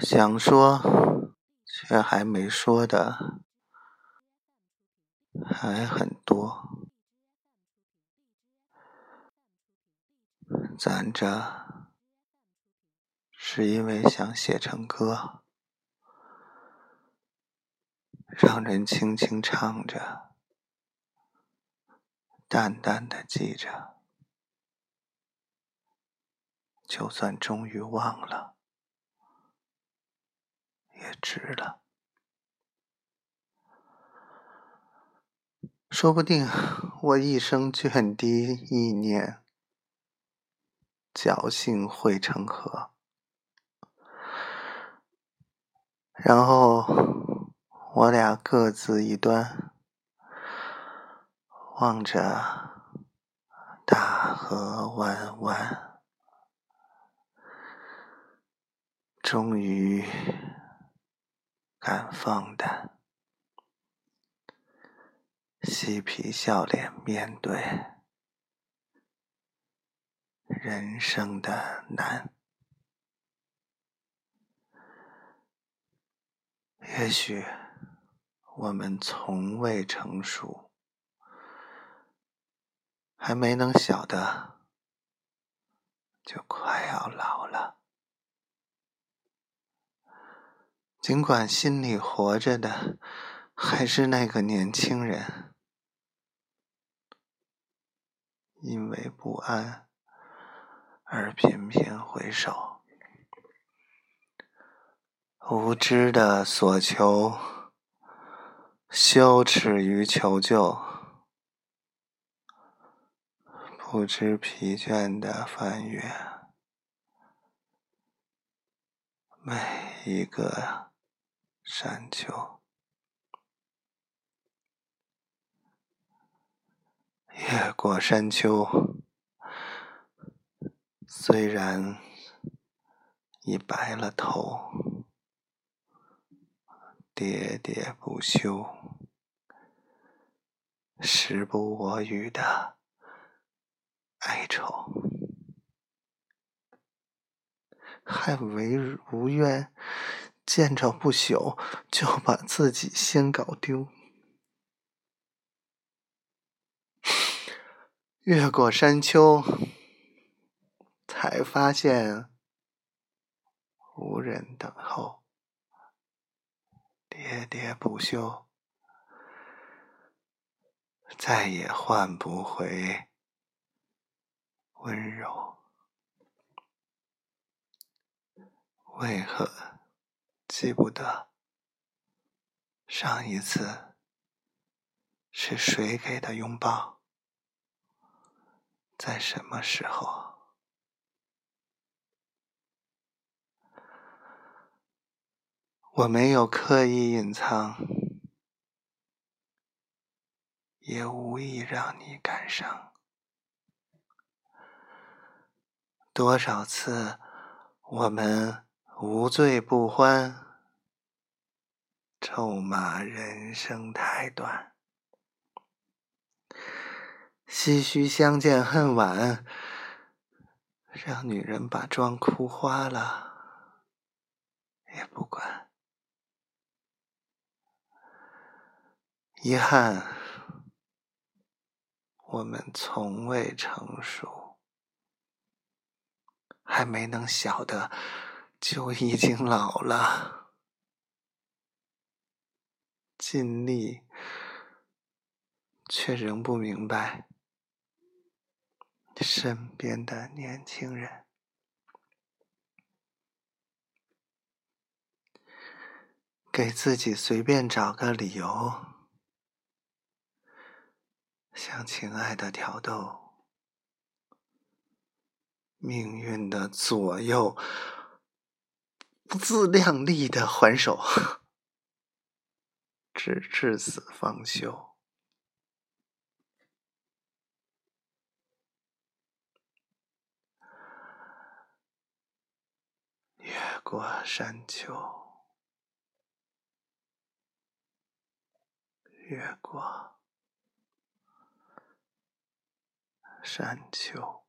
想说却还没说的还很多，攒着是因为想写成歌，让人轻轻唱着，淡淡的记着，就算终于忘了。也值了，说不定我一生涓滴意念，侥幸汇成河，然后我俩各自一端，望着大河弯弯，终于。敢放的，嬉皮笑脸面对人生的难。也许我们从未成熟，还没能晓得，就快要老了。尽管心里活着的还是那个年轻人，因为不安而频频回首，无知的索求，羞耻于求救，不知疲倦的翻阅每一个。山丘，越过山丘，虽然已白了头，喋喋不休，时不我与的哀愁，还为无怨。见着不朽，就把自己先搞丢。越过山丘，才发现无人等候。喋喋不休，再也换不回温柔。为何？记不得上一次是谁给的拥抱，在什么时候？我没有刻意隐藏，也无意让你感伤。多少次我们无醉不欢。咒骂人生太短，唏嘘相见恨晚，让女人把妆哭花了也不管。遗憾，我们从未成熟，还没能晓得，就已经老了。尽力，却仍不明白身边的年轻人，给自己随便找个理由，向亲爱的挑逗，命运的左右，不自量力的还手。至至死方休，越过山丘，越过山丘。